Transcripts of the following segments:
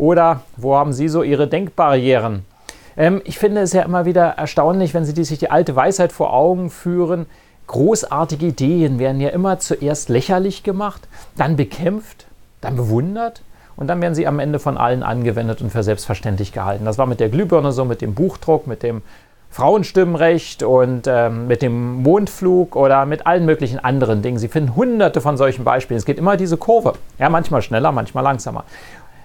Oder wo haben Sie so Ihre Denkbarrieren? Ähm, ich finde es ja immer wieder erstaunlich, wenn Sie die, sich die alte Weisheit vor Augen führen. Großartige Ideen werden ja immer zuerst lächerlich gemacht, dann bekämpft, dann bewundert und dann werden sie am Ende von allen angewendet und für selbstverständlich gehalten. Das war mit der Glühbirne so, mit dem Buchdruck, mit dem Frauenstimmenrecht und ähm, mit dem Mondflug oder mit allen möglichen anderen Dingen. Sie finden hunderte von solchen Beispielen. Es geht immer diese Kurve. Ja, manchmal schneller, manchmal langsamer.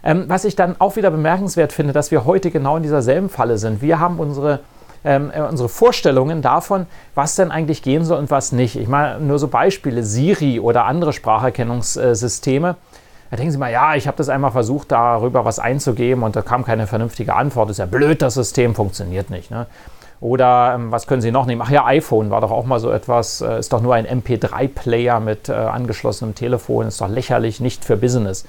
Ähm, was ich dann auch wieder bemerkenswert finde, dass wir heute genau in dieser selben Falle sind. Wir haben unsere ähm, äh, unsere Vorstellungen davon, was denn eigentlich gehen soll und was nicht. Ich meine, nur so Beispiele, Siri oder andere Spracherkennungssysteme. Da denken Sie mal, ja, ich habe das einmal versucht, darüber was einzugeben und da kam keine vernünftige Antwort. Ist ja blöd, das System funktioniert nicht. Ne? Oder ähm, was können Sie noch nehmen? Ach ja, iPhone war doch auch mal so etwas, äh, ist doch nur ein MP3-Player mit äh, angeschlossenem Telefon, ist doch lächerlich, nicht für Business.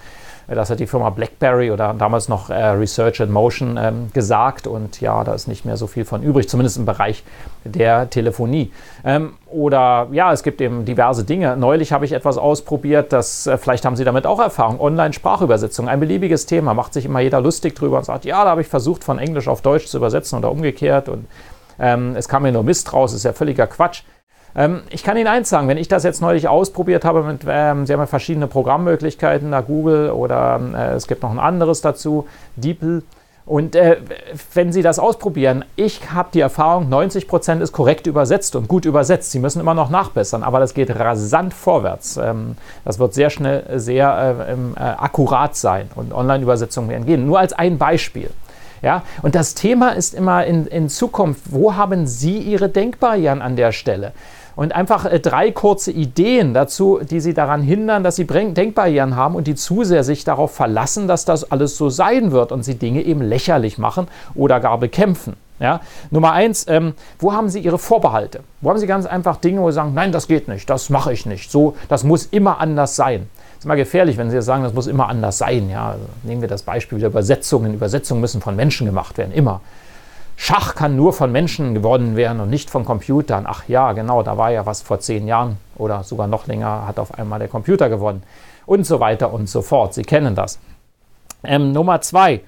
Das hat die Firma BlackBerry oder damals noch äh, Research in Motion ähm, gesagt und ja, da ist nicht mehr so viel von übrig, zumindest im Bereich der Telefonie. Ähm, oder ja, es gibt eben diverse Dinge. Neulich habe ich etwas ausprobiert, das äh, vielleicht haben Sie damit auch Erfahrung. Online-Sprachübersetzung, ein beliebiges Thema, macht sich immer jeder lustig drüber und sagt, ja, da habe ich versucht, von Englisch auf Deutsch zu übersetzen oder umgekehrt und ähm, es kam mir nur Mist raus, ist ja völliger Quatsch. Ähm, ich kann Ihnen eins sagen, wenn ich das jetzt neulich ausprobiert habe, mit, ähm, Sie haben ja verschiedene Programmmöglichkeiten, da Google oder äh, es gibt noch ein anderes dazu, DeepL. Und äh, wenn Sie das ausprobieren, ich habe die Erfahrung, 90% ist korrekt übersetzt und gut übersetzt. Sie müssen immer noch nachbessern, aber das geht rasant vorwärts. Ähm, das wird sehr schnell sehr äh, äh, akkurat sein und Online-Übersetzungen werden gehen. Nur als ein Beispiel. Ja? Und das Thema ist immer in, in Zukunft, wo haben Sie Ihre Denkbarrieren an der Stelle? Und einfach äh, drei kurze Ideen dazu, die Sie daran hindern, dass Sie Denkbarrieren haben und die zu sehr sich darauf verlassen, dass das alles so sein wird und Sie Dinge eben lächerlich machen oder gar bekämpfen. Ja? Nummer eins, ähm, wo haben Sie Ihre Vorbehalte? Wo haben Sie ganz einfach Dinge, wo Sie sagen, nein, das geht nicht, das mache ich nicht, so, das muss immer anders sein. Das ist immer gefährlich, wenn Sie sagen, das muss immer anders sein. Ja? Also nehmen wir das Beispiel der Übersetzungen. Übersetzungen müssen von Menschen gemacht werden, immer. Schach kann nur von Menschen gewonnen werden und nicht von Computern. Ach ja, genau, da war ja was vor zehn Jahren oder sogar noch länger, hat auf einmal der Computer gewonnen. Und so weiter und so fort. Sie kennen das. Ähm, Nummer zwei.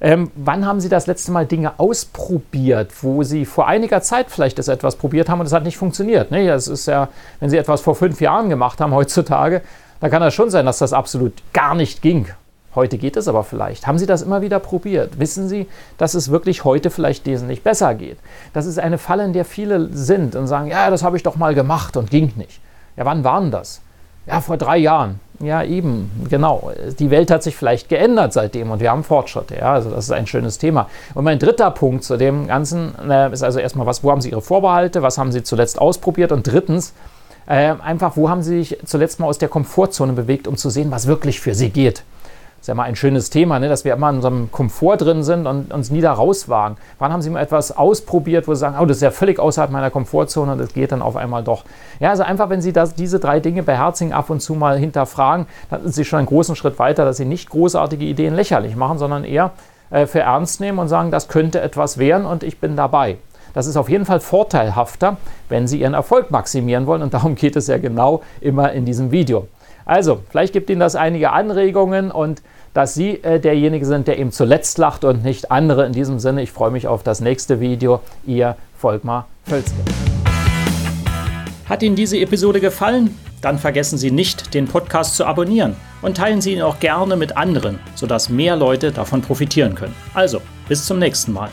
Ähm, wann haben Sie das letzte Mal Dinge ausprobiert, wo Sie vor einiger Zeit vielleicht das etwas probiert haben und es hat nicht funktioniert? Ne? Das ist ja, wenn Sie etwas vor fünf Jahren gemacht haben heutzutage, dann kann das schon sein, dass das absolut gar nicht ging. Heute geht es aber vielleicht. Haben Sie das immer wieder probiert? Wissen Sie, dass es wirklich heute vielleicht wesentlich besser geht? Das ist eine Falle, in der viele sind und sagen, ja, das habe ich doch mal gemacht und ging nicht. Ja, wann waren das? Ja, vor drei Jahren. Ja, eben, genau. Die Welt hat sich vielleicht geändert seitdem und wir haben Fortschritte. Ja, also das ist ein schönes Thema. Und mein dritter Punkt zu dem Ganzen äh, ist also erstmal, was, wo haben Sie Ihre Vorbehalte? Was haben Sie zuletzt ausprobiert? Und drittens, äh, einfach, wo haben Sie sich zuletzt mal aus der Komfortzone bewegt, um zu sehen, was wirklich für Sie geht? Ist ja mal ein schönes Thema, ne? dass wir immer in unserem Komfort drin sind und uns nie da rauswagen. Wann haben Sie mal etwas ausprobiert, wo Sie sagen, oh, das ist ja völlig außerhalb meiner Komfortzone und das geht dann auf einmal doch. Ja, also einfach, wenn Sie das, diese drei Dinge beherzigen, ab und zu mal hinterfragen, dann sind Sie schon einen großen Schritt weiter, dass Sie nicht großartige Ideen lächerlich machen, sondern eher äh, für ernst nehmen und sagen, das könnte etwas werden und ich bin dabei. Das ist auf jeden Fall vorteilhafter, wenn Sie Ihren Erfolg maximieren wollen und darum geht es ja genau immer in diesem Video. Also, vielleicht gibt Ihnen das einige Anregungen und dass Sie äh, derjenige sind, der eben zuletzt lacht und nicht andere. In diesem Sinne, ich freue mich auf das nächste Video. Ihr Volkmar Völzke. Hat Ihnen diese Episode gefallen? Dann vergessen Sie nicht, den Podcast zu abonnieren und teilen Sie ihn auch gerne mit anderen, sodass mehr Leute davon profitieren können. Also, bis zum nächsten Mal.